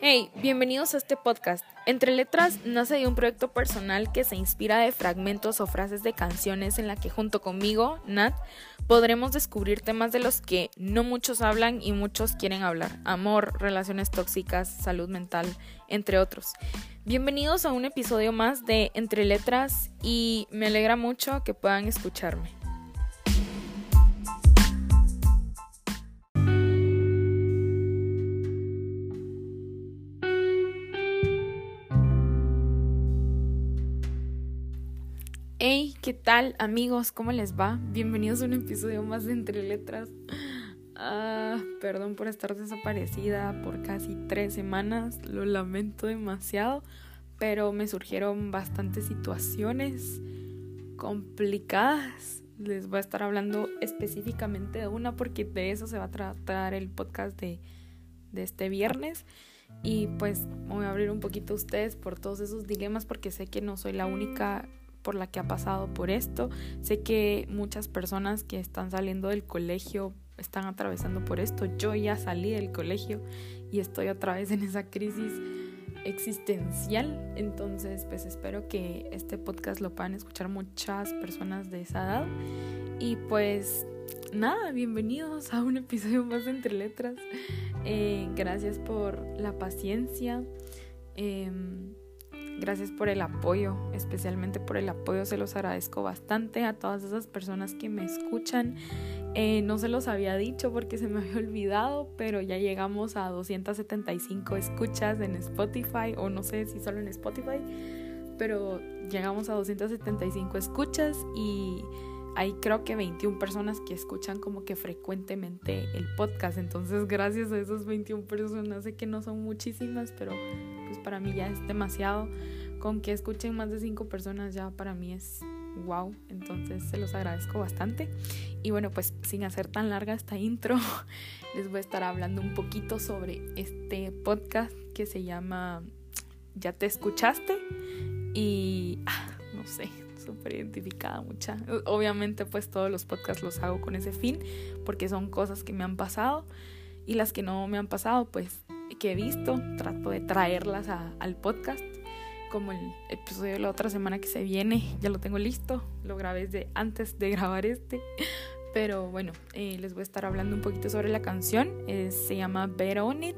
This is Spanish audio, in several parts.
Hey, bienvenidos a este podcast. Entre Letras nace de un proyecto personal que se inspira de fragmentos o frases de canciones en la que junto conmigo, Nat, podremos descubrir temas de los que no muchos hablan y muchos quieren hablar. Amor, relaciones tóxicas, salud mental, entre otros. Bienvenidos a un episodio más de Entre Letras y me alegra mucho que puedan escucharme. Hey, ¿qué tal amigos? ¿Cómo les va? Bienvenidos a un episodio más de Entre Letras. Ah, perdón por estar desaparecida por casi tres semanas, lo lamento demasiado, pero me surgieron bastantes situaciones complicadas. Les voy a estar hablando específicamente de una porque de eso se va a tratar el podcast de, de este viernes. Y pues voy a abrir un poquito a ustedes por todos esos dilemas porque sé que no soy la única por la que ha pasado por esto. Sé que muchas personas que están saliendo del colegio están atravesando por esto. Yo ya salí del colegio y estoy otra vez en esa crisis existencial. Entonces, pues espero que este podcast lo puedan escuchar muchas personas de esa edad. Y pues nada, bienvenidos a un episodio más Entre Letras. Eh, gracias por la paciencia. Em, Gracias por el apoyo, especialmente por el apoyo, se los agradezco bastante a todas esas personas que me escuchan. Eh, no se los había dicho porque se me había olvidado, pero ya llegamos a 275 escuchas en Spotify, o no sé si solo en Spotify, pero llegamos a 275 escuchas y hay creo que 21 personas que escuchan como que frecuentemente el podcast. Entonces, gracias a esas 21 personas, sé que no son muchísimas, pero pues para mí ya es demasiado. Con que escuchen más de 5 personas ya para mí es wow. Entonces, se los agradezco bastante. Y bueno, pues sin hacer tan larga esta intro, les voy a estar hablando un poquito sobre este podcast que se llama ¿Ya te escuchaste? Y ah, no sé, súper identificada mucha. Obviamente pues todos los podcasts los hago con ese fin porque son cosas que me han pasado y las que no me han pasado pues que he visto, trato de traerlas al podcast como el episodio de la otra semana que se viene, ya lo tengo listo, lo grabé desde antes de grabar este. Pero bueno, eh, les voy a estar hablando un poquito sobre la canción. Se llama Bet On It.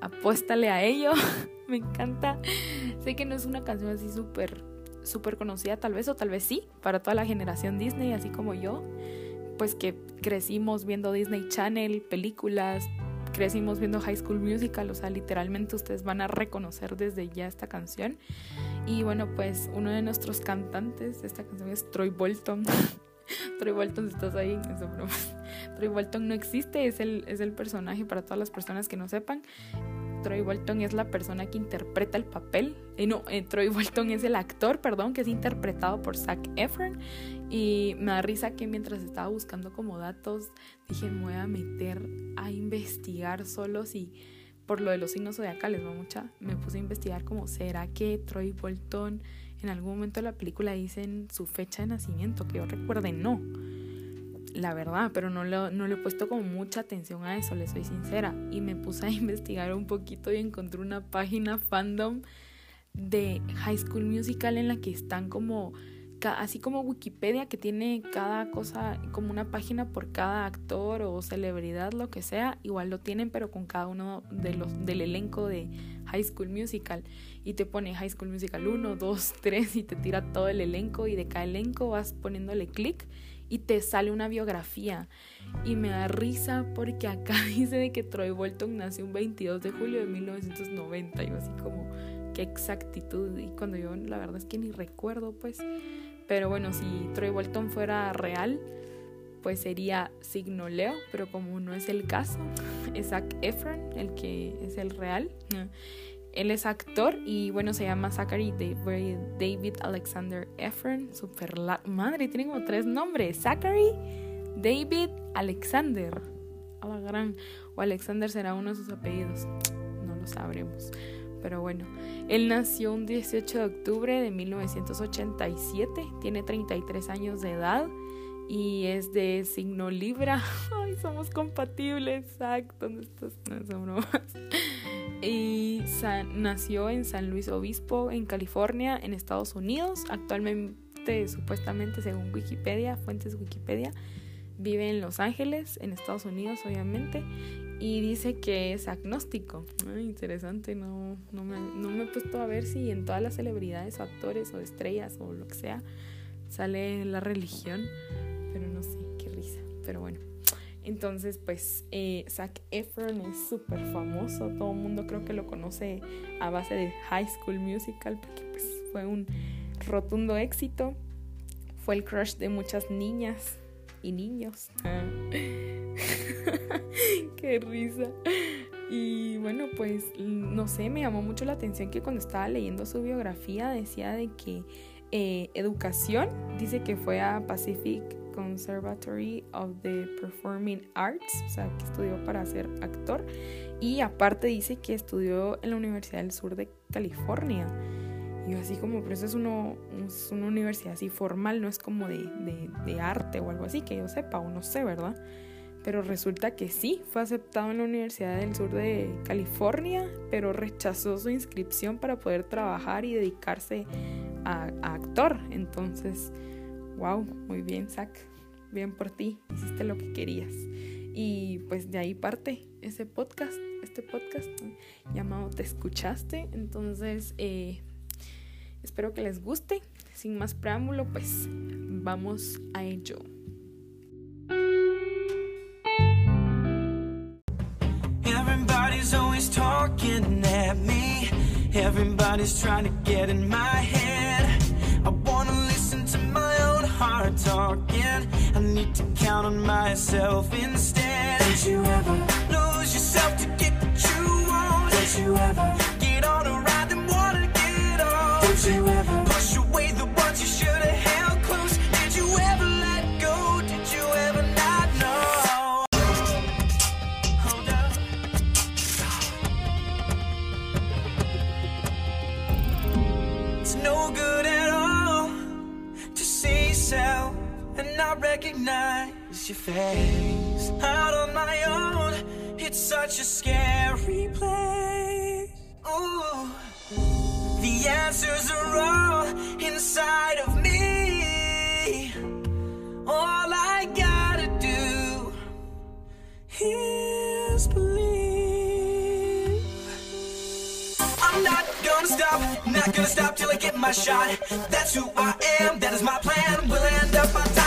Apuéstale a ello. Me encanta. Sé que no es una canción así súper súper conocida tal vez o tal vez sí para toda la generación Disney, así como yo, pues que crecimos viendo Disney Channel, películas, crecimos viendo High School Musical, o sea, literalmente ustedes van a reconocer desde ya esta canción. Y bueno, pues uno de nuestros cantantes de esta canción es Troy Bolton. Troy Bolton, si estás ahí, eso Troy Bolton no existe, es el, es el personaje para todas las personas que no sepan. Troy Bolton es la persona que interpreta el papel. Eh, no, eh, Troy Bolton es el actor, perdón, que es interpretado por Zac Efron. Y me da risa que mientras estaba buscando como datos, dije, me voy a meter a investigar solo si por lo de los signos zodiacales, ¿no? Mucha. Me puse a investigar como, ¿será que Troy Bolton en algún momento de la película dicen su fecha de nacimiento? Que yo recuerde, no la verdad, pero no, no le he puesto como mucha atención a eso, le soy sincera. Y me puse a investigar un poquito y encontré una página fandom de High School Musical en la que están como, así como Wikipedia, que tiene cada cosa, como una página por cada actor o celebridad, lo que sea, igual lo tienen, pero con cada uno de los, del elenco de High School Musical. Y te pone High School Musical 1, 2, 3 y te tira todo el elenco y de cada elenco vas poniéndole clic y te sale una biografía. Y me da risa porque acá dice de que Troy Bolton nació un 22 de julio de 1990. Y yo así como, qué exactitud. Y cuando yo la verdad es que ni recuerdo pues. Pero bueno, si Troy Bolton fuera real, pues sería signo Leo, pero como no es el caso, es Zac Efron el que es el real. Él es actor y bueno, se llama Zachary David Alexander Efron. Super madre, tiene como tres nombres. Zachary David Alexander. A la gran. O Alexander será uno de sus apellidos. No lo sabremos. Pero bueno, él nació un 18 de octubre de 1987. Tiene 33 años de edad y es de signo Libra. Ay, somos compatibles, Zach. ¿Dónde estás? No, son bromas. Y nació en San Luis Obispo, en California, en Estados Unidos. Actualmente, supuestamente, según Wikipedia, fuentes Wikipedia, vive en Los Ángeles, en Estados Unidos, obviamente. Y dice que es agnóstico. interesante, no, no, me, no me he puesto a ver si en todas las celebridades o actores o estrellas o lo que sea sale la religión. Pero no sé, qué risa. Pero bueno. Entonces, pues, eh, Zac Efron es súper famoso. Todo el mundo creo que lo conoce a base de High School Musical, porque pues, fue un rotundo éxito. Fue el crush de muchas niñas y niños. Qué risa. Y bueno, pues, no sé, me llamó mucho la atención que cuando estaba leyendo su biografía decía de que eh, educación, dice que fue a Pacific Conservatory of the Performing Arts, o sea, que estudió para ser actor. Y aparte dice que estudió en la Universidad del Sur de California. Y así como, pero eso es, uno, una universidad así formal, no es como de, de, de, arte o algo así, que yo sepa o no sé, ¿verdad? Pero resulta que sí, fue aceptado en la Universidad del Sur de California, pero rechazó su inscripción para poder trabajar y dedicarse a, a actor. Entonces, wow, muy bien, Zach, bien por ti, hiciste lo que querías. Y pues de ahí parte ese podcast, este podcast llamado Te escuchaste. Entonces, eh, espero que les guste. Sin más preámbulo, pues vamos a ello. Everybody's always talking at me. Everybody's trying to get in my head. Heart talking. I need to count on myself instead. Don't you ever lose yourself to get what you want? Don't you ever and not recognize your face. Out on my own, it's such a scary place. Ooh, the answers are all inside of me. All I gotta do is believe. I'm not gonna stop, not gonna stop till I get my shot. That's who I am, that is my plan. We'll end up on top.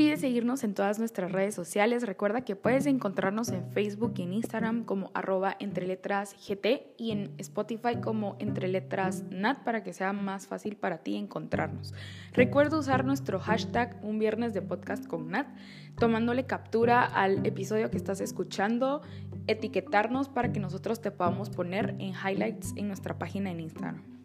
Olvides seguirnos en todas nuestras redes sociales. Recuerda que puedes encontrarnos en Facebook y en Instagram como arroba entre letras GT y en Spotify como entre letras NAT para que sea más fácil para ti encontrarnos. Recuerda usar nuestro hashtag un viernes de podcast con Nat, tomándole captura al episodio que estás escuchando, etiquetarnos para que nosotros te podamos poner en highlights en nuestra página en Instagram.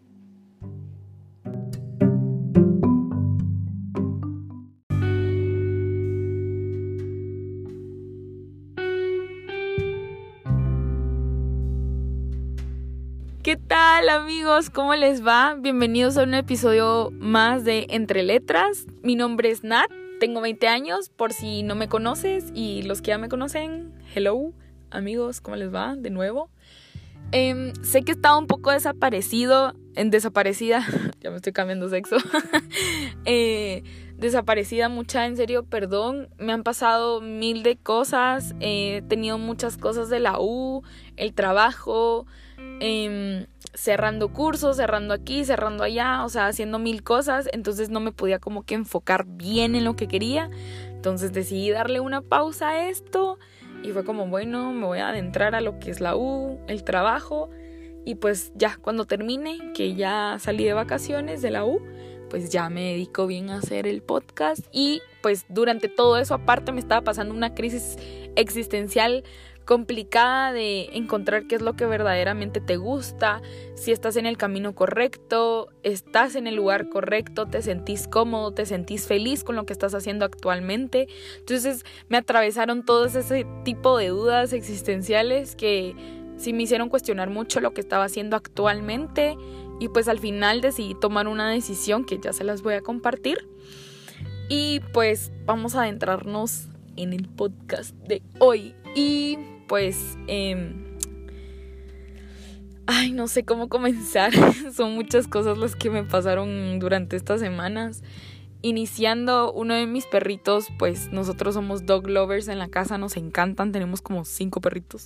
Tal amigos? ¿Cómo les va? Bienvenidos a un episodio más de Entre Letras. Mi nombre es Nat, tengo 20 años, por si no me conoces y los que ya me conocen, hello amigos, ¿cómo les va? De nuevo. Eh, sé que he estado un poco desaparecido, en desaparecida, ya me estoy cambiando sexo, eh, desaparecida mucha, en serio, perdón, me han pasado mil de cosas, he tenido muchas cosas de la U, el trabajo, eh, cerrando cursos, cerrando aquí, cerrando allá, o sea, haciendo mil cosas, entonces no me podía como que enfocar bien en lo que quería, entonces decidí darle una pausa a esto y fue como, bueno, me voy a adentrar a lo que es la U, el trabajo. Y pues ya cuando termine, que ya salí de vacaciones de la U, pues ya me dedico bien a hacer el podcast. Y pues durante todo eso aparte me estaba pasando una crisis existencial complicada de encontrar qué es lo que verdaderamente te gusta, si estás en el camino correcto, estás en el lugar correcto, te sentís cómodo, te sentís feliz con lo que estás haciendo actualmente. Entonces me atravesaron todos ese tipo de dudas existenciales que sí me hicieron cuestionar mucho lo que estaba haciendo actualmente y pues al final decidí tomar una decisión que ya se las voy a compartir. Y pues vamos a adentrarnos en el podcast de hoy. Y pues, em, ay, no sé cómo comenzar. Son muchas cosas las que me pasaron durante estas semanas. Iniciando uno de mis perritos, pues nosotros somos dog lovers en la casa, nos encantan, tenemos como cinco perritos.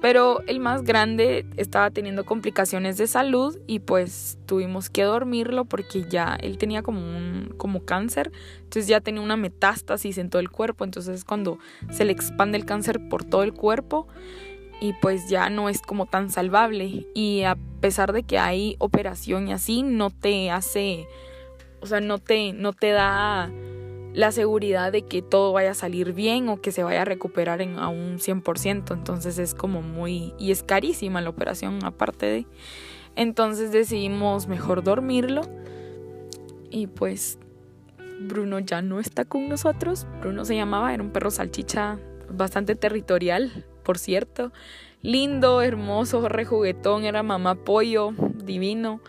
Pero el más grande estaba teniendo complicaciones de salud y pues tuvimos que dormirlo porque ya él tenía como un como cáncer, entonces ya tenía una metástasis en todo el cuerpo, entonces cuando se le expande el cáncer por todo el cuerpo y pues ya no es como tan salvable. Y a pesar de que hay operación y así no te hace o sea, no te no te da la seguridad de que todo vaya a salir bien o que se vaya a recuperar en, a un 100%. Entonces es como muy... y es carísima la operación aparte de... Entonces decidimos mejor dormirlo y pues Bruno ya no está con nosotros. Bruno se llamaba, era un perro salchicha bastante territorial, por cierto. Lindo, hermoso, rejuguetón, era mamá pollo, divino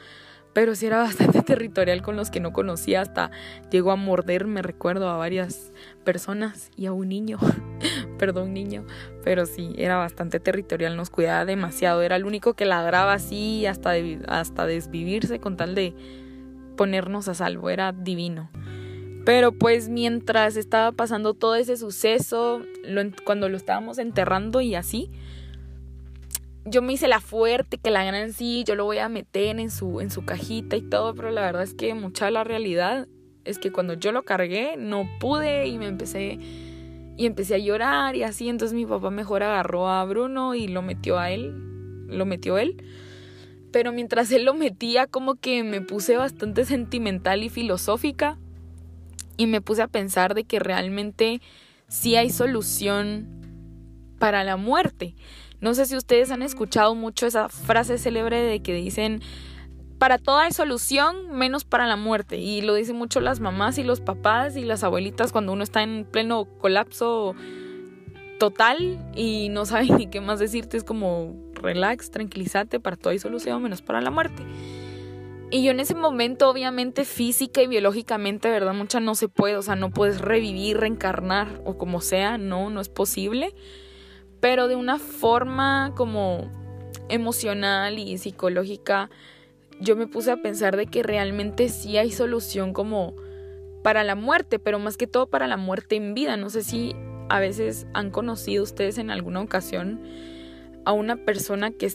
pero sí era bastante territorial con los que no conocía, hasta llegó a morder, me recuerdo, a varias personas y a un niño, perdón niño, pero sí, era bastante territorial, nos cuidaba demasiado, era el único que ladraba así hasta, hasta desvivirse con tal de ponernos a salvo, era divino. Pero pues mientras estaba pasando todo ese suceso, cuando lo estábamos enterrando y así, yo me hice la fuerte, que la gran sí, yo lo voy a meter en su, en su cajita y todo, pero la verdad es que mucha la realidad es que cuando yo lo cargué no pude y me empecé y empecé a llorar y así, entonces mi papá mejor agarró a Bruno y lo metió a él, lo metió él. Pero mientras él lo metía como que me puse bastante sentimental y filosófica y me puse a pensar de que realmente sí hay solución para la muerte. No sé si ustedes han escuchado mucho esa frase célebre de que dicen, para toda hay solución menos para la muerte. Y lo dicen mucho las mamás y los papás y las abuelitas cuando uno está en pleno colapso total y no sabe ni qué más decirte. Es como, relax, tranquilízate, para todo hay solución menos para la muerte. Y yo en ese momento, obviamente, física y biológicamente, ¿verdad? Mucha no se puede, o sea, no puedes revivir, reencarnar o como sea, no, no es posible pero de una forma como emocional y psicológica, yo me puse a pensar de que realmente sí hay solución como para la muerte, pero más que todo para la muerte en vida. No sé si a veces han conocido ustedes en alguna ocasión a una persona que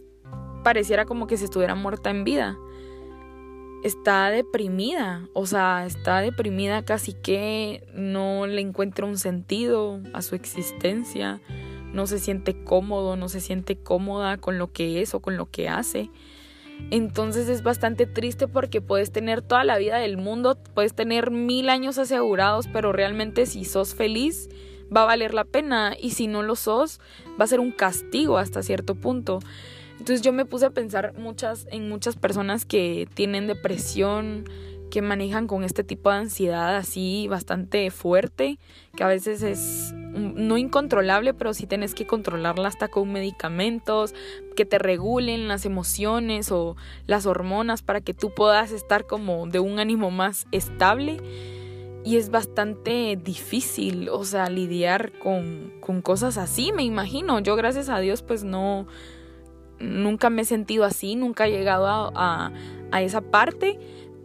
pareciera como que se estuviera muerta en vida. Está deprimida, o sea, está deprimida casi que no le encuentra un sentido a su existencia no se siente cómodo, no se siente cómoda con lo que es o con lo que hace. Entonces es bastante triste porque puedes tener toda la vida del mundo, puedes tener mil años asegurados, pero realmente si sos feliz va a valer la pena y si no lo sos va a ser un castigo hasta cierto punto. Entonces yo me puse a pensar muchas en muchas personas que tienen depresión, que manejan con este tipo de ansiedad así bastante fuerte, que a veces es no incontrolable, pero sí tienes que controlarla hasta con medicamentos que te regulen las emociones o las hormonas para que tú puedas estar como de un ánimo más estable. Y es bastante difícil, o sea, lidiar con, con cosas así, me imagino. Yo gracias a Dios pues no, nunca me he sentido así, nunca he llegado a, a esa parte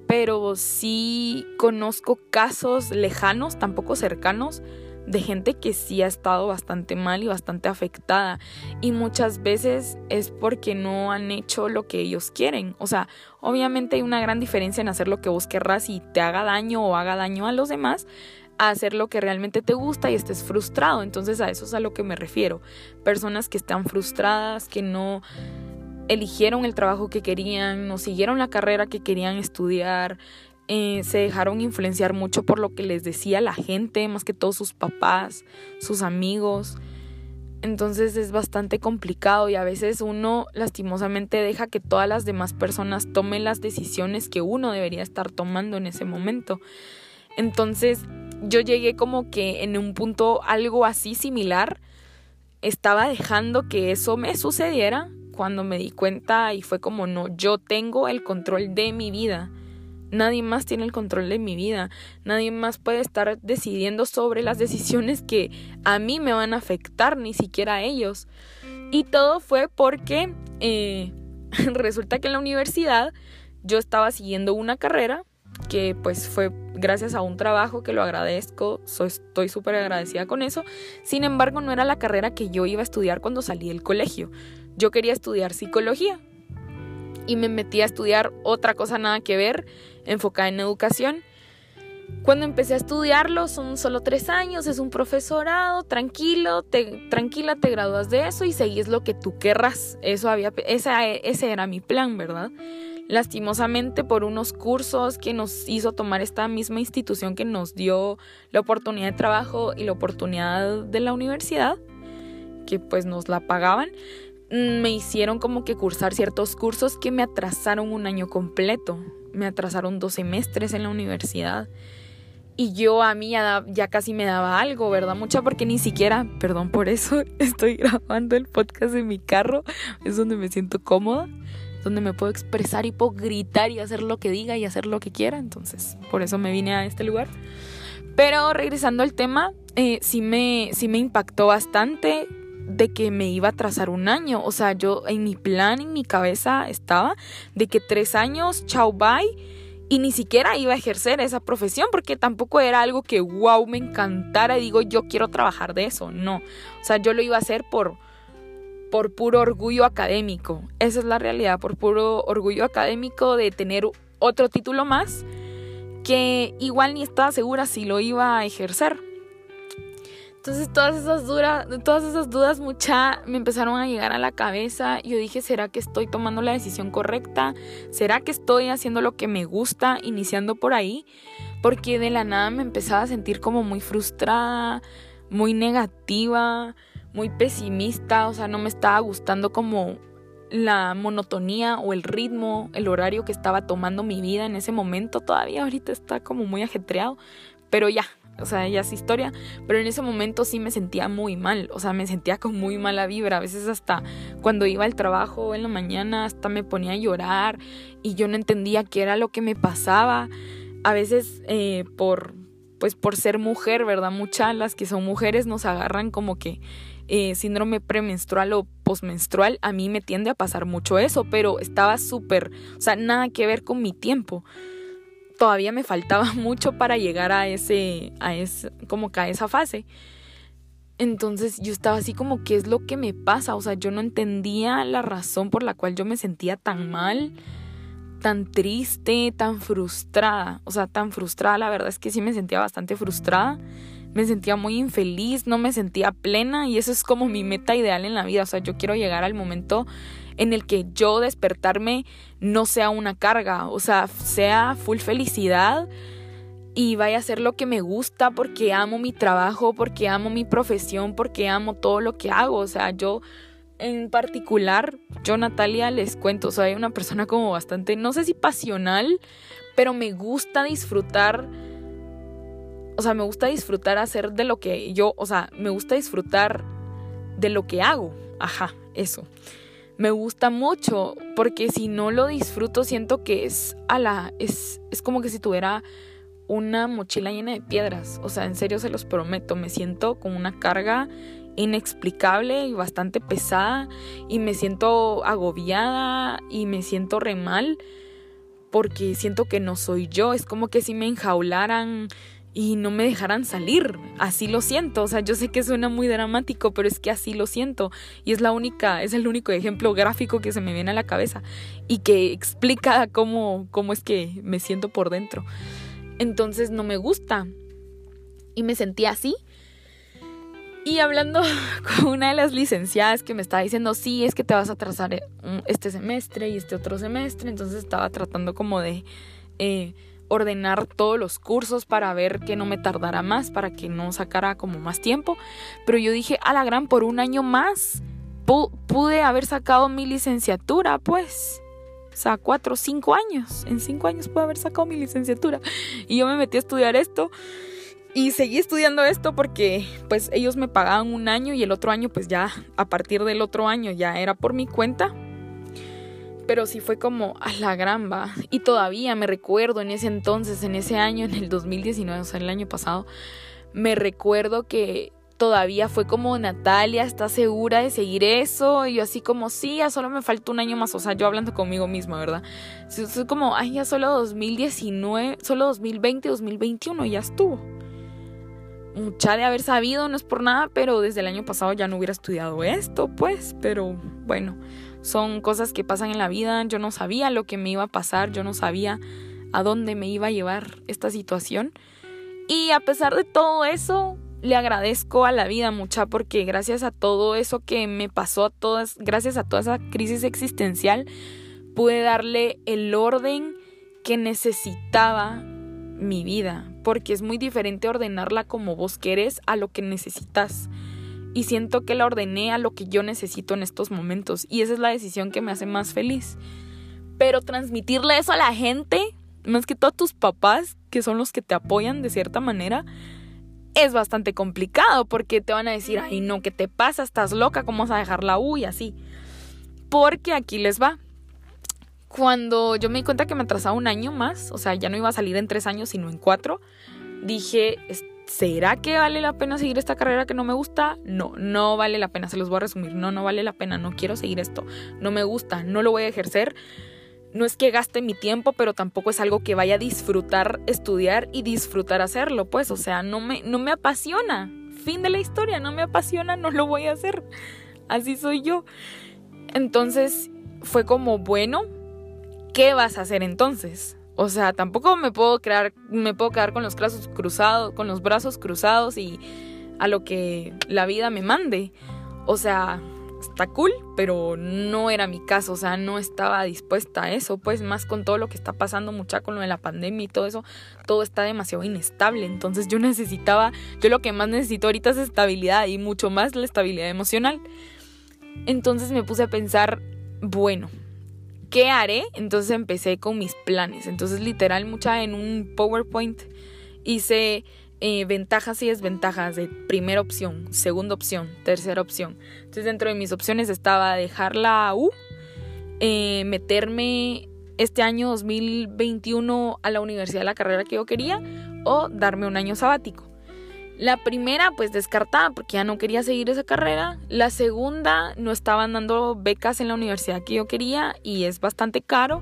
pero sí conozco casos lejanos, tampoco cercanos, de gente que sí ha estado bastante mal y bastante afectada. Y muchas veces es porque no han hecho lo que ellos quieren. O sea, obviamente hay una gran diferencia en hacer lo que vos querrás y te haga daño o haga daño a los demás, a hacer lo que realmente te gusta y estés frustrado. Entonces a eso es a lo que me refiero. Personas que están frustradas, que no eligieron el trabajo que querían, no siguieron la carrera que querían estudiar, eh, se dejaron influenciar mucho por lo que les decía la gente, más que todos sus papás, sus amigos. Entonces es bastante complicado y a veces uno lastimosamente deja que todas las demás personas tomen las decisiones que uno debería estar tomando en ese momento. Entonces yo llegué como que en un punto algo así similar. Estaba dejando que eso me sucediera cuando me di cuenta y fue como no, yo tengo el control de mi vida. Nadie más tiene el control de mi vida. Nadie más puede estar decidiendo sobre las decisiones que a mí me van a afectar, ni siquiera a ellos. Y todo fue porque eh, resulta que en la universidad yo estaba siguiendo una carrera que pues fue gracias a un trabajo que lo agradezco, estoy súper agradecida con eso. Sin embargo, no era la carrera que yo iba a estudiar cuando salí del colegio. Yo quería estudiar psicología y me metí a estudiar otra cosa nada que ver, enfocada en educación. Cuando empecé a estudiarlo, son solo tres años, es un profesorado, tranquilo, te, tranquila, te gradúas de eso y seguís lo que tú querrás. Eso había, ese era mi plan, ¿verdad? Lastimosamente por unos cursos que nos hizo tomar esta misma institución que nos dio la oportunidad de trabajo y la oportunidad de la universidad, que pues nos la pagaban, me hicieron como que cursar ciertos cursos que me atrasaron un año completo. Me atrasaron dos semestres en la universidad. Y yo a mí ya, ya, casi me daba algo, ¿verdad? Mucha porque ni siquiera, perdón por eso, estoy grabando el podcast en mi carro. Es donde me siento cómoda, donde me puedo expresar y puedo gritar y hacer lo que diga y hacer lo que quiera. Entonces, por eso me vine a este lugar. Pero regresando al tema, eh, sí, me, sí me impactó bastante de que me iba a trazar un año. O sea, yo en mi plan, en mi cabeza estaba de que tres años, chao, bye. Y ni siquiera iba a ejercer esa profesión porque tampoco era algo que, wow, me encantara y digo, yo quiero trabajar de eso. No. O sea, yo lo iba a hacer por, por puro orgullo académico. Esa es la realidad, por puro orgullo académico de tener otro título más que igual ni estaba segura si lo iba a ejercer. Entonces todas esas, duras, todas esas dudas mucha me empezaron a llegar a la cabeza. Yo dije, ¿será que estoy tomando la decisión correcta? ¿Será que estoy haciendo lo que me gusta, iniciando por ahí? Porque de la nada me empezaba a sentir como muy frustrada, muy negativa, muy pesimista. O sea, no me estaba gustando como la monotonía o el ritmo, el horario que estaba tomando mi vida en ese momento. Todavía ahorita está como muy ajetreado. Pero ya, o sea, ya es historia, pero en ese momento sí me sentía muy mal, o sea, me sentía con muy mala vibra, a veces hasta cuando iba al trabajo en la mañana hasta me ponía a llorar y yo no entendía qué era lo que me pasaba, a veces eh, por, pues por ser mujer, ¿verdad? Muchas las que son mujeres nos agarran como que eh, síndrome premenstrual o postmenstrual, a mí me tiende a pasar mucho eso, pero estaba súper, o sea, nada que ver con mi tiempo todavía me faltaba mucho para llegar a ese, a ese, como que a esa fase. Entonces yo estaba así como, ¿qué es lo que me pasa? O sea, yo no entendía la razón por la cual yo me sentía tan mal, tan triste, tan frustrada. O sea, tan frustrada, la verdad es que sí me sentía bastante frustrada. Me sentía muy infeliz, no me sentía plena y eso es como mi meta ideal en la vida. O sea, yo quiero llegar al momento en el que yo despertarme no sea una carga, o sea, sea full felicidad y vaya a hacer lo que me gusta porque amo mi trabajo, porque amo mi profesión, porque amo todo lo que hago, o sea, yo en particular, yo Natalia les cuento, soy una persona como bastante, no sé si pasional, pero me gusta disfrutar, o sea, me gusta disfrutar hacer de lo que yo, o sea, me gusta disfrutar de lo que hago, ajá, eso me gusta mucho porque si no lo disfruto siento que es a la es, es como que si tuviera una mochila llena de piedras, o sea, en serio se los prometo, me siento con una carga inexplicable y bastante pesada y me siento agobiada y me siento re mal porque siento que no soy yo, es como que si me enjaularan y no me dejaran salir. Así lo siento, o sea, yo sé que suena muy dramático, pero es que así lo siento y es la única, es el único ejemplo gráfico que se me viene a la cabeza y que explica cómo cómo es que me siento por dentro. Entonces no me gusta y me sentí así. Y hablando con una de las licenciadas que me estaba diciendo, sí, es que te vas a trazar este semestre y este otro semestre, entonces estaba tratando como de eh, ordenar todos los cursos para ver que no me tardara más, para que no sacara como más tiempo. Pero yo dije, a la gran, por un año más pude haber sacado mi licenciatura, pues. O sea, cuatro o cinco años. En cinco años pude haber sacado mi licenciatura. Y yo me metí a estudiar esto. Y seguí estudiando esto porque pues ellos me pagaban un año y el otro año pues ya a partir del otro año ya era por mi cuenta. Pero sí fue como a la gran va. Y todavía me recuerdo en ese entonces, en ese año, en el 2019, o sea, el año pasado, me recuerdo que todavía fue como Natalia, ¿estás segura de seguir eso? Y yo así como, sí, ya solo me falta un año más, o sea, yo hablando conmigo misma, ¿verdad? Es como, ay, ya solo 2019, solo 2020, 2021, ya estuvo. Mucha de haber sabido, no es por nada, pero desde el año pasado ya no hubiera estudiado esto, pues, pero bueno, son cosas que pasan en la vida, yo no sabía lo que me iba a pasar, yo no sabía a dónde me iba a llevar esta situación. Y a pesar de todo eso, le agradezco a la vida mucha porque gracias a todo eso que me pasó, a todas, gracias a toda esa crisis existencial, pude darle el orden que necesitaba mi vida, porque es muy diferente ordenarla como vos querés a lo que necesitas. Y siento que la ordené a lo que yo necesito en estos momentos. Y esa es la decisión que me hace más feliz. Pero transmitirle eso a la gente, más que todo a tus papás, que son los que te apoyan de cierta manera, es bastante complicado porque te van a decir, ay no, ¿qué te pasa? ¿Estás loca? ¿Cómo vas a dejar la U? Y así. Porque aquí les va. Cuando yo me di cuenta que me atrasaba un año más, o sea, ya no iba a salir en tres años, sino en cuatro, dije, ¿será que vale la pena seguir esta carrera que no me gusta? No, no vale la pena, se los voy a resumir, no, no vale la pena, no quiero seguir esto, no me gusta, no lo voy a ejercer no es que gaste mi tiempo, pero tampoco es algo que vaya a disfrutar estudiar y disfrutar hacerlo, pues, o sea, no me, no me apasiona. Fin de la historia, no me apasiona, no lo voy a hacer. Así soy yo. Entonces fue como, bueno, ¿qué vas a hacer entonces? O sea, tampoco me puedo crear, me puedo quedar con los brazos cruzados, con los brazos cruzados y a lo que la vida me mande. O sea, está cool, pero no era mi caso, o sea, no estaba dispuesta a eso, pues más con todo lo que está pasando mucha con lo de la pandemia y todo eso, todo está demasiado inestable, entonces yo necesitaba, yo lo que más necesito ahorita es estabilidad y mucho más la estabilidad emocional. Entonces me puse a pensar, bueno, ¿qué haré? Entonces empecé con mis planes, entonces literal mucha en un PowerPoint hice eh, ventajas y desventajas de primera opción, segunda opción, tercera opción. Entonces dentro de mis opciones estaba dejar la U, eh, meterme este año 2021 a la universidad la carrera que yo quería o darme un año sabático. La primera pues descartada porque ya no quería seguir esa carrera. La segunda no estaban dando becas en la universidad que yo quería y es bastante caro.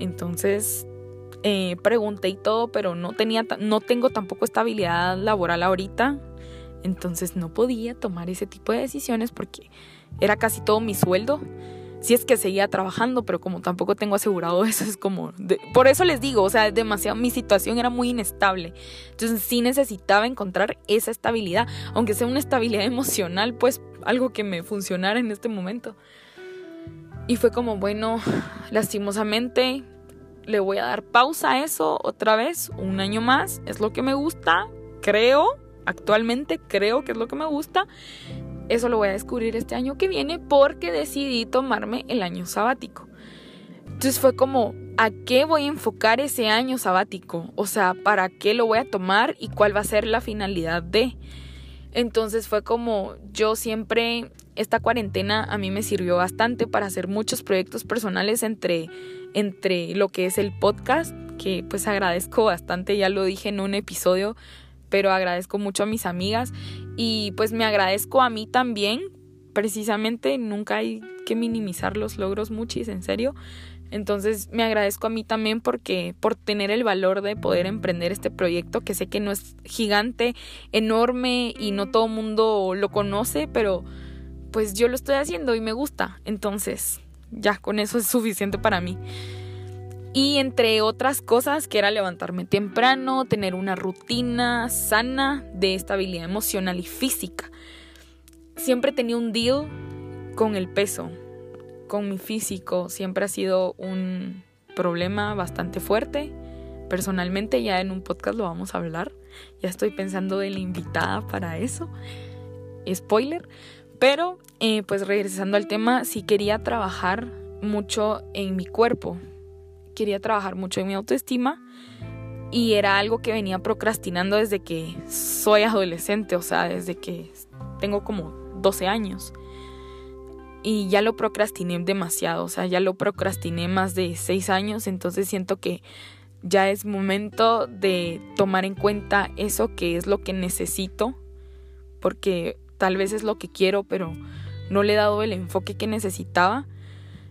Entonces eh, pregunté y todo, pero no, tenía, no tengo tampoco estabilidad laboral ahorita. Entonces no podía tomar ese tipo de decisiones porque era casi todo mi sueldo. Si es que seguía trabajando, pero como tampoco tengo asegurado eso, es como... por eso les digo, o sea, demasiado, mi situación era muy inestable. Entonces sí necesitaba encontrar esa estabilidad, aunque sea una estabilidad emocional, pues algo que me funcionara en este momento. Y fue como, bueno, lastimosamente le voy a dar pausa a eso otra vez, un año más, es lo que me gusta, creo, actualmente creo que es lo que me gusta. Eso lo voy a descubrir este año que viene porque decidí tomarme el año sabático. Entonces fue como, ¿a qué voy a enfocar ese año sabático? O sea, ¿para qué lo voy a tomar y cuál va a ser la finalidad de? Entonces fue como, yo siempre, esta cuarentena a mí me sirvió bastante para hacer muchos proyectos personales entre entre lo que es el podcast, que pues agradezco bastante, ya lo dije en un episodio, pero agradezco mucho a mis amigas y pues me agradezco a mí también, precisamente nunca hay que minimizar los logros muchis, en serio. Entonces me agradezco a mí también porque por tener el valor de poder emprender este proyecto que sé que no es gigante, enorme y no todo mundo lo conoce, pero pues yo lo estoy haciendo y me gusta. Entonces, ya con eso es suficiente para mí. Y entre otras cosas, que era levantarme temprano, tener una rutina sana de estabilidad emocional y física. Siempre tenía un deal con el peso, con mi físico. Siempre ha sido un problema bastante fuerte. personalmente ya en un podcast lo vamos a hablar. Ya estoy pensando en la invitada para eso. Spoiler. Pero eh, pues regresando al tema, sí quería trabajar mucho en mi cuerpo. Quería trabajar mucho en mi autoestima. Y era algo que venía procrastinando desde que soy adolescente, o sea, desde que tengo como 12 años. Y ya lo procrastiné demasiado, o sea, ya lo procrastiné más de 6 años, entonces siento que ya es momento de tomar en cuenta eso que es lo que necesito, porque tal vez es lo que quiero, pero no le he dado el enfoque que necesitaba.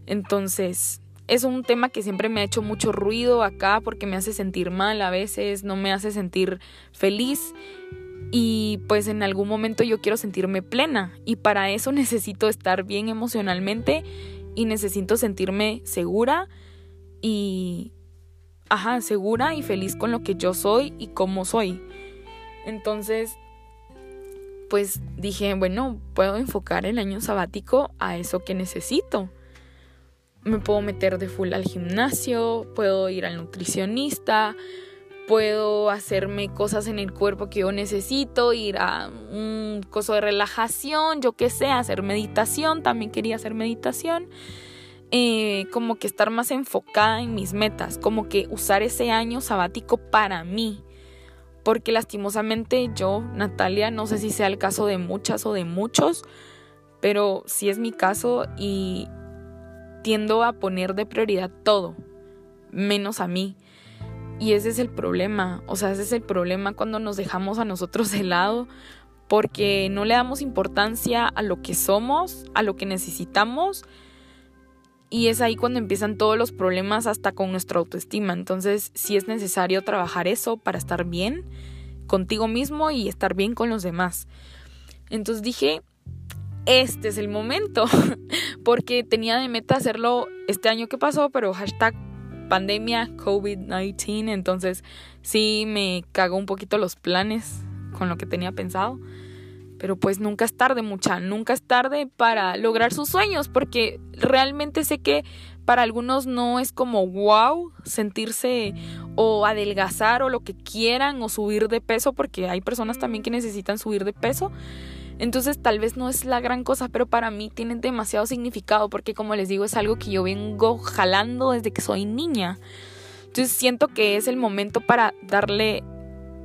Entonces, es un tema que siempre me ha hecho mucho ruido acá porque me hace sentir mal a veces, no me hace sentir feliz y pues en algún momento yo quiero sentirme plena y para eso necesito estar bien emocionalmente y necesito sentirme segura y ajá, segura y feliz con lo que yo soy y cómo soy. Entonces, pues dije, bueno, puedo enfocar el año sabático a eso que necesito. Me puedo meter de full al gimnasio, puedo ir al nutricionista, puedo hacerme cosas en el cuerpo que yo necesito, ir a un coso de relajación, yo qué sé, hacer meditación, también quería hacer meditación. Eh, como que estar más enfocada en mis metas, como que usar ese año sabático para mí. Porque lastimosamente yo, Natalia, no sé si sea el caso de muchas o de muchos, pero sí es mi caso y tiendo a poner de prioridad todo, menos a mí. Y ese es el problema, o sea, ese es el problema cuando nos dejamos a nosotros de lado porque no le damos importancia a lo que somos, a lo que necesitamos y es ahí cuando empiezan todos los problemas hasta con nuestra autoestima. Entonces sí es necesario trabajar eso para estar bien contigo mismo y estar bien con los demás. Entonces dije, este es el momento, porque tenía de meta hacerlo este año que pasó, pero hashtag pandemia COVID-19, entonces sí me cagó un poquito los planes con lo que tenía pensado. Pero pues nunca es tarde, mucha, nunca es tarde para lograr sus sueños, porque realmente sé que para algunos no es como wow sentirse o adelgazar o lo que quieran o subir de peso, porque hay personas también que necesitan subir de peso. Entonces tal vez no es la gran cosa, pero para mí tiene demasiado significado, porque como les digo, es algo que yo vengo jalando desde que soy niña. Entonces siento que es el momento para darle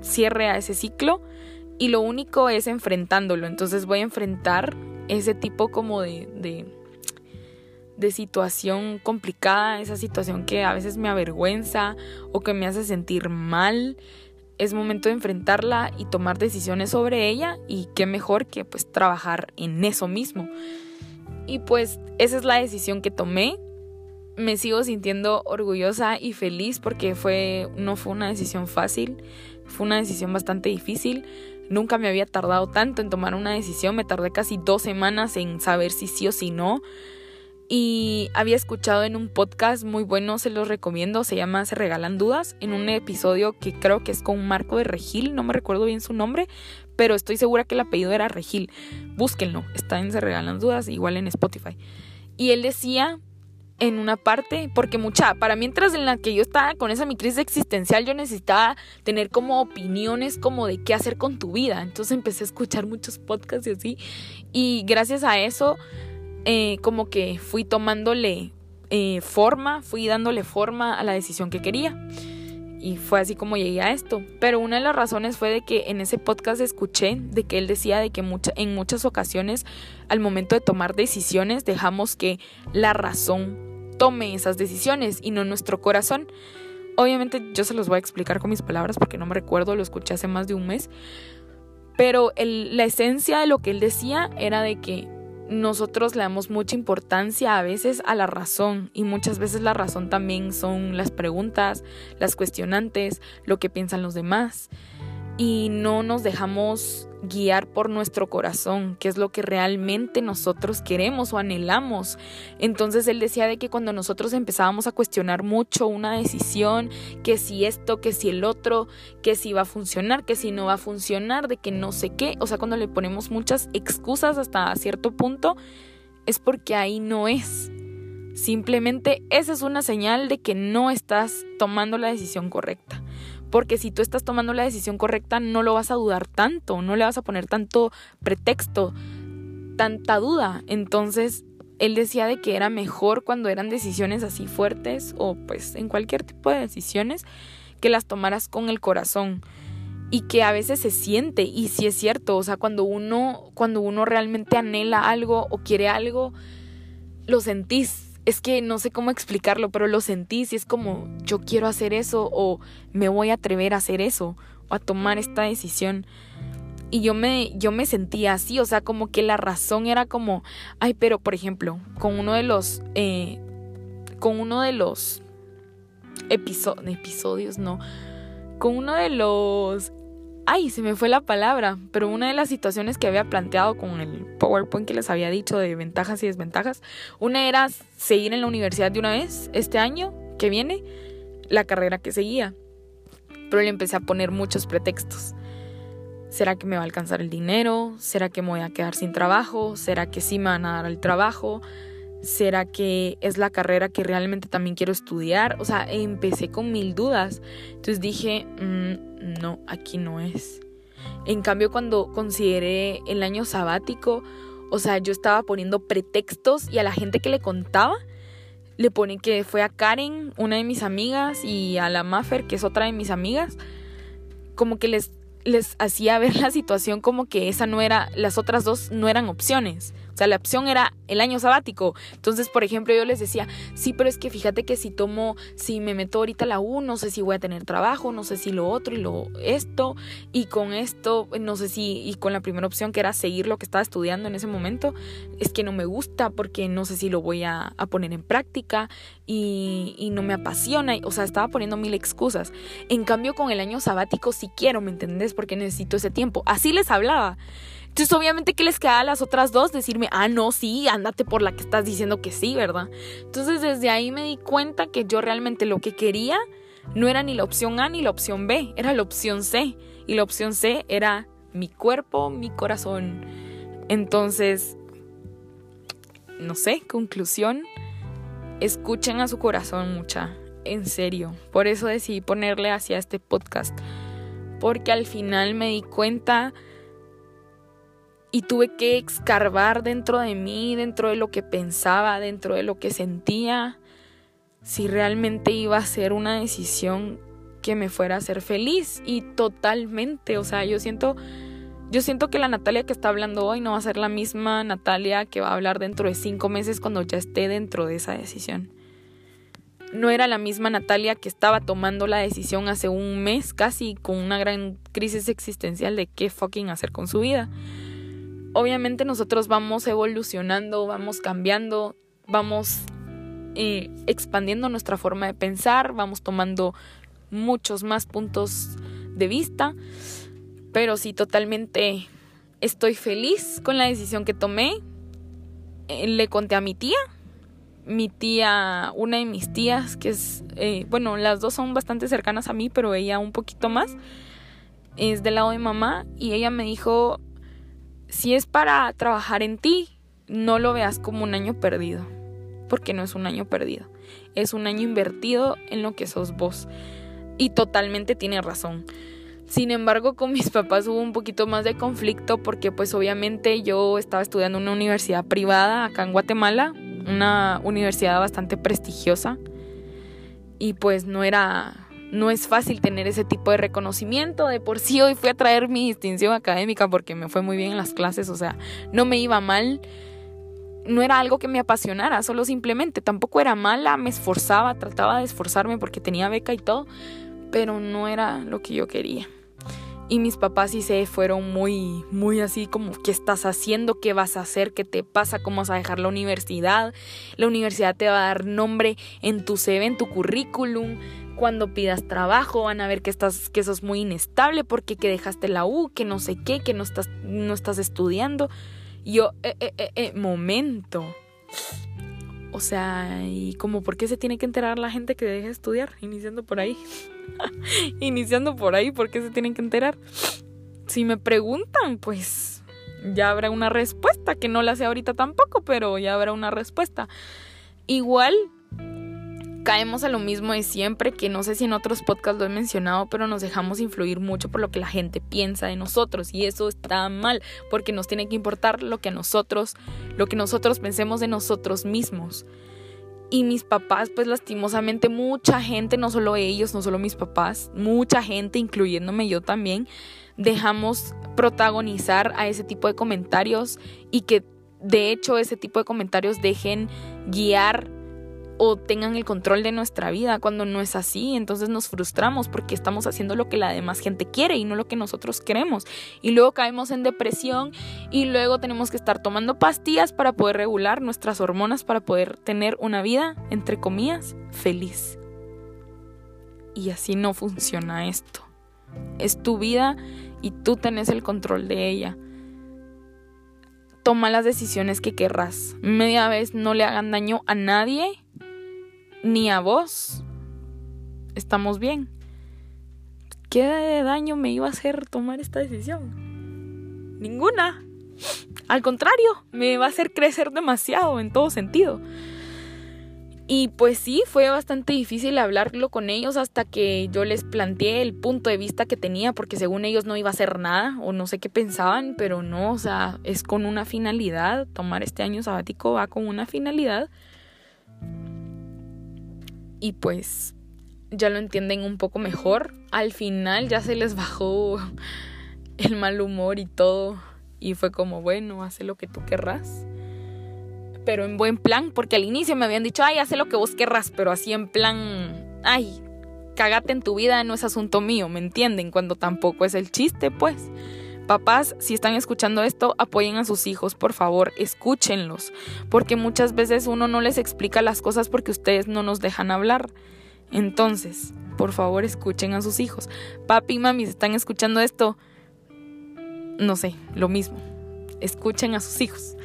cierre a ese ciclo y lo único es enfrentándolo. Entonces voy a enfrentar ese tipo como de, de, de, situación complicada, esa situación que a veces me avergüenza o que me hace sentir mal. Es momento de enfrentarla y tomar decisiones sobre ella y qué mejor que pues trabajar en eso mismo. Y pues esa es la decisión que tomé. Me sigo sintiendo orgullosa y feliz porque fue no fue una decisión fácil, fue una decisión bastante difícil Nunca me había tardado tanto en tomar una decisión, me tardé casi dos semanas en saber si sí o si no. Y había escuchado en un podcast muy bueno, se los recomiendo, se llama Se Regalan Dudas, en un episodio que creo que es con Marco de Regil, no me recuerdo bien su nombre, pero estoy segura que el apellido era Regil. Búsquenlo, está en Se Regalan Dudas, igual en Spotify. Y él decía en una parte, porque mucha, para mientras en la que yo estaba con esa mi crisis existencial, yo necesitaba tener como opiniones como de qué hacer con tu vida. Entonces empecé a escuchar muchos podcasts y así. Y gracias a eso, eh, como que fui tomándole eh, forma, fui dándole forma a la decisión que quería. Y fue así como llegué a esto. Pero una de las razones fue de que en ese podcast escuché de que él decía de que en muchas ocasiones al momento de tomar decisiones dejamos que la razón tome esas decisiones y no nuestro corazón. Obviamente yo se los voy a explicar con mis palabras porque no me recuerdo, lo escuché hace más de un mes. Pero la esencia de lo que él decía era de que nosotros le damos mucha importancia a veces a la razón y muchas veces la razón también son las preguntas, las cuestionantes, lo que piensan los demás y no nos dejamos guiar por nuestro corazón, que es lo que realmente nosotros queremos o anhelamos. Entonces él decía de que cuando nosotros empezábamos a cuestionar mucho una decisión, que si esto, que si el otro, que si va a funcionar, que si no va a funcionar, de que no sé qué, o sea, cuando le ponemos muchas excusas hasta cierto punto, es porque ahí no es. Simplemente esa es una señal de que no estás tomando la decisión correcta. Porque si tú estás tomando la decisión correcta, no lo vas a dudar tanto, no le vas a poner tanto pretexto, tanta duda. Entonces, él decía de que era mejor cuando eran decisiones así fuertes o pues en cualquier tipo de decisiones que las tomaras con el corazón y que a veces se siente y si es cierto, o sea, cuando uno cuando uno realmente anhela algo o quiere algo lo sentís. Es que no sé cómo explicarlo, pero lo sentís y es como yo quiero hacer eso o me voy a atrever a hacer eso o a tomar esta decisión. Y yo me, yo me sentía así, o sea, como que la razón era como, ay, pero por ejemplo, con uno de los, eh, con uno de los episodios, no, con uno de los, ay, se me fue la palabra, pero una de las situaciones que había planteado con el PowerPoint que les había dicho de ventajas y desventajas, una era seguir en la universidad de una vez este año que viene, la carrera que seguía, pero le empecé a poner muchos pretextos ¿Será que me va a alcanzar el dinero? ¿Será que me voy a quedar sin trabajo? ¿Será que sí me van a dar el trabajo? ¿Será que es la carrera que realmente también quiero estudiar? O sea, empecé con mil dudas. Entonces dije, mm, no, aquí no es. En cambio, cuando consideré el año sabático, o sea, yo estaba poniendo pretextos y a la gente que le contaba, le pone que fue a Karen, una de mis amigas, y a la Maffer, que es otra de mis amigas, como que les les hacía ver la situación como que esa no era, las otras dos no eran opciones. O sea, la opción era el año sabático. Entonces, por ejemplo, yo les decía, sí, pero es que fíjate que si tomo, si me meto ahorita a la U, no sé si voy a tener trabajo, no sé si lo otro y lo esto, y con esto, no sé si, y con la primera opción que era seguir lo que estaba estudiando en ese momento, es que no me gusta porque no sé si lo voy a, poner en práctica y, y no me apasiona. O sea, estaba poniendo mil excusas. En cambio, con el año sabático sí quiero, ¿me entendés? Porque necesito ese tiempo. Así les hablaba. Entonces, obviamente, ¿qué les queda a las otras dos? Decirme, ah, no, sí, ándate por la que estás diciendo que sí, ¿verdad? Entonces, desde ahí me di cuenta que yo realmente lo que quería no era ni la opción A ni la opción B, era la opción C. Y la opción C era mi cuerpo, mi corazón. Entonces, no sé, conclusión, escuchen a su corazón mucha, en serio. Por eso decidí ponerle hacia este podcast. Porque al final me di cuenta y tuve que escarbar dentro de mí, dentro de lo que pensaba, dentro de lo que sentía, si realmente iba a ser una decisión que me fuera a hacer feliz y totalmente, o sea, yo siento yo siento que la Natalia que está hablando hoy no va a ser la misma Natalia que va a hablar dentro de cinco meses cuando ya esté dentro de esa decisión. No era la misma Natalia que estaba tomando la decisión hace un mes casi con una gran crisis existencial de qué fucking hacer con su vida obviamente nosotros vamos evolucionando, vamos cambiando, vamos eh, expandiendo nuestra forma de pensar, vamos tomando muchos más puntos de vista, pero sí totalmente estoy feliz con la decisión que tomé. Eh, le conté a mi tía, mi tía, una de mis tías, que es, eh, bueno, las dos son bastante cercanas a mí, pero ella un poquito más, es del lado de mamá, y ella me dijo, si es para trabajar en ti, no lo veas como un año perdido, porque no es un año perdido, es un año invertido en lo que sos vos. Y totalmente tiene razón. Sin embargo, con mis papás hubo un poquito más de conflicto porque pues obviamente yo estaba estudiando en una universidad privada acá en Guatemala, una universidad bastante prestigiosa y pues no era no es fácil tener ese tipo de reconocimiento. De por sí hoy fui a traer mi distinción académica porque me fue muy bien en las clases, o sea, no me iba mal. No era algo que me apasionara, solo simplemente tampoco era mala, me esforzaba, trataba de esforzarme porque tenía beca y todo, pero no era lo que yo quería. Y mis papás sí se fueron muy, muy así como, ¿qué estás haciendo? ¿Qué vas a hacer? ¿Qué te pasa? ¿Cómo vas a dejar la universidad? La universidad te va a dar nombre en tu CV, en tu currículum cuando pidas trabajo van a ver que estás que sos muy inestable porque que dejaste la U, que no sé qué, que no estás no estás estudiando. yo eh, eh, eh, eh, momento. O sea, y como por qué se tiene que enterar la gente que deje de estudiar, iniciando por ahí. iniciando por ahí, ¿por qué se tienen que enterar? Si me preguntan, pues ya habrá una respuesta, que no la sé ahorita tampoco, pero ya habrá una respuesta. Igual caemos a lo mismo de siempre, que no sé si en otros podcasts lo he mencionado, pero nos dejamos influir mucho por lo que la gente piensa de nosotros y eso está mal, porque nos tiene que importar lo que nosotros, lo que nosotros pensemos de nosotros mismos. Y mis papás, pues lastimosamente mucha gente, no solo ellos, no solo mis papás, mucha gente, incluyéndome yo también, dejamos protagonizar a ese tipo de comentarios y que de hecho ese tipo de comentarios dejen guiar o tengan el control de nuestra vida cuando no es así. Entonces nos frustramos porque estamos haciendo lo que la demás gente quiere y no lo que nosotros queremos. Y luego caemos en depresión y luego tenemos que estar tomando pastillas para poder regular nuestras hormonas para poder tener una vida, entre comillas, feliz. Y así no funciona esto. Es tu vida y tú tenés el control de ella. Toma las decisiones que querrás. Media vez no le hagan daño a nadie ni a vos. Estamos bien. ¿Qué daño me iba a hacer tomar esta decisión? Ninguna. Al contrario, me va a hacer crecer demasiado en todo sentido. Y pues sí, fue bastante difícil hablarlo con ellos hasta que yo les planteé el punto de vista que tenía, porque según ellos no iba a hacer nada, o no sé qué pensaban, pero no, o sea, es con una finalidad, tomar este año sabático va con una finalidad y pues ya lo entienden un poco mejor. Al final ya se les bajó el mal humor y todo y fue como, bueno, hace lo que tú querrás. Pero en buen plan, porque al inicio me habían dicho, ay, hace lo que vos querrás, pero así en plan, ay, cagate en tu vida, no es asunto mío, ¿me entienden? Cuando tampoco es el chiste, pues. Papás, si están escuchando esto, apoyen a sus hijos, por favor, escúchenlos, porque muchas veces uno no les explica las cosas porque ustedes no nos dejan hablar. Entonces, por favor, escuchen a sus hijos. Papi y mami, si están escuchando esto, no sé, lo mismo. Escuchen a sus hijos.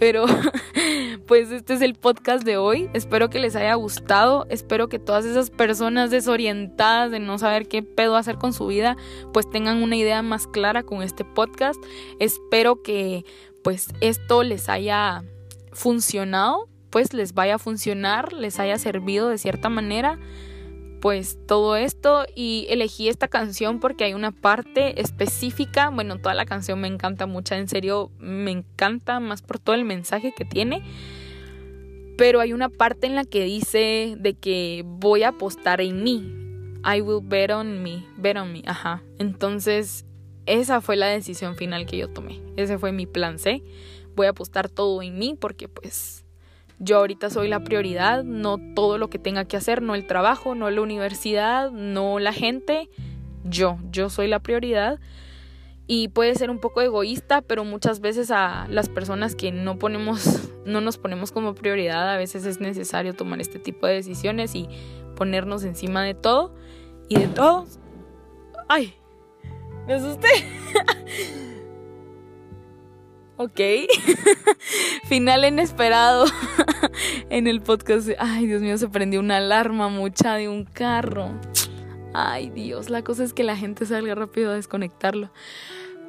Pero pues este es el podcast de hoy. Espero que les haya gustado. Espero que todas esas personas desorientadas de no saber qué pedo hacer con su vida, pues tengan una idea más clara con este podcast. Espero que pues esto les haya funcionado, pues les vaya a funcionar, les haya servido de cierta manera pues todo esto y elegí esta canción porque hay una parte específica, bueno, toda la canción me encanta mucho, en serio me encanta más por todo el mensaje que tiene, pero hay una parte en la que dice de que voy a apostar en mí, I will bet on me, bet on me, ajá, entonces esa fue la decisión final que yo tomé, ese fue mi plan C, voy a apostar todo en mí porque pues yo ahorita soy la prioridad, no todo lo que tenga que hacer, no el trabajo, no la universidad, no la gente, yo, yo soy la prioridad. Y puede ser un poco egoísta, pero muchas veces a las personas que no ponemos, no nos ponemos como prioridad, a veces es necesario tomar este tipo de decisiones y ponernos encima de todo y de todos. ¡Ay! Me asusté. Ok. Final inesperado en el podcast. Ay, Dios mío, se prendió una alarma mucha de un carro. Ay, Dios, la cosa es que la gente salga rápido a desconectarlo.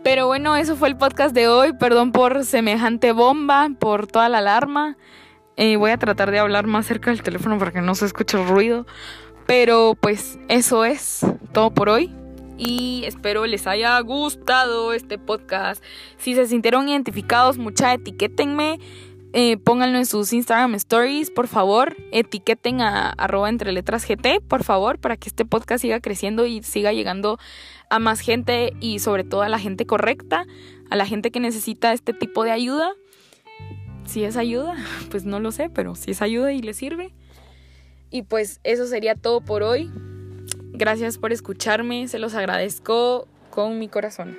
Pero bueno, eso fue el podcast de hoy. Perdón por semejante bomba, por toda la alarma. Eh, voy a tratar de hablar más cerca del teléfono para que no se escuche el ruido. Pero pues eso es todo por hoy y espero les haya gustado este podcast. Si se sintieron identificados, mucha etiquétenme. Eh, pónganlo en sus Instagram stories, por favor. Etiqueten a arroba entre letras GT, por favor, para que este podcast siga creciendo y siga llegando a más gente y sobre todo a la gente correcta, a la gente que necesita este tipo de ayuda. Si es ayuda, pues no lo sé, pero si es ayuda y le sirve. Y pues eso sería todo por hoy. Gracias por escucharme, se los agradezco con mi corazón.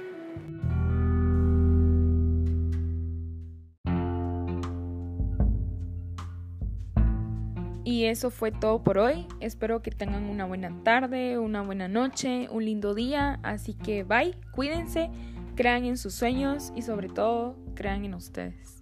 Y eso fue todo por hoy. Espero que tengan una buena tarde, una buena noche, un lindo día. Así que bye, cuídense, crean en sus sueños y sobre todo crean en ustedes.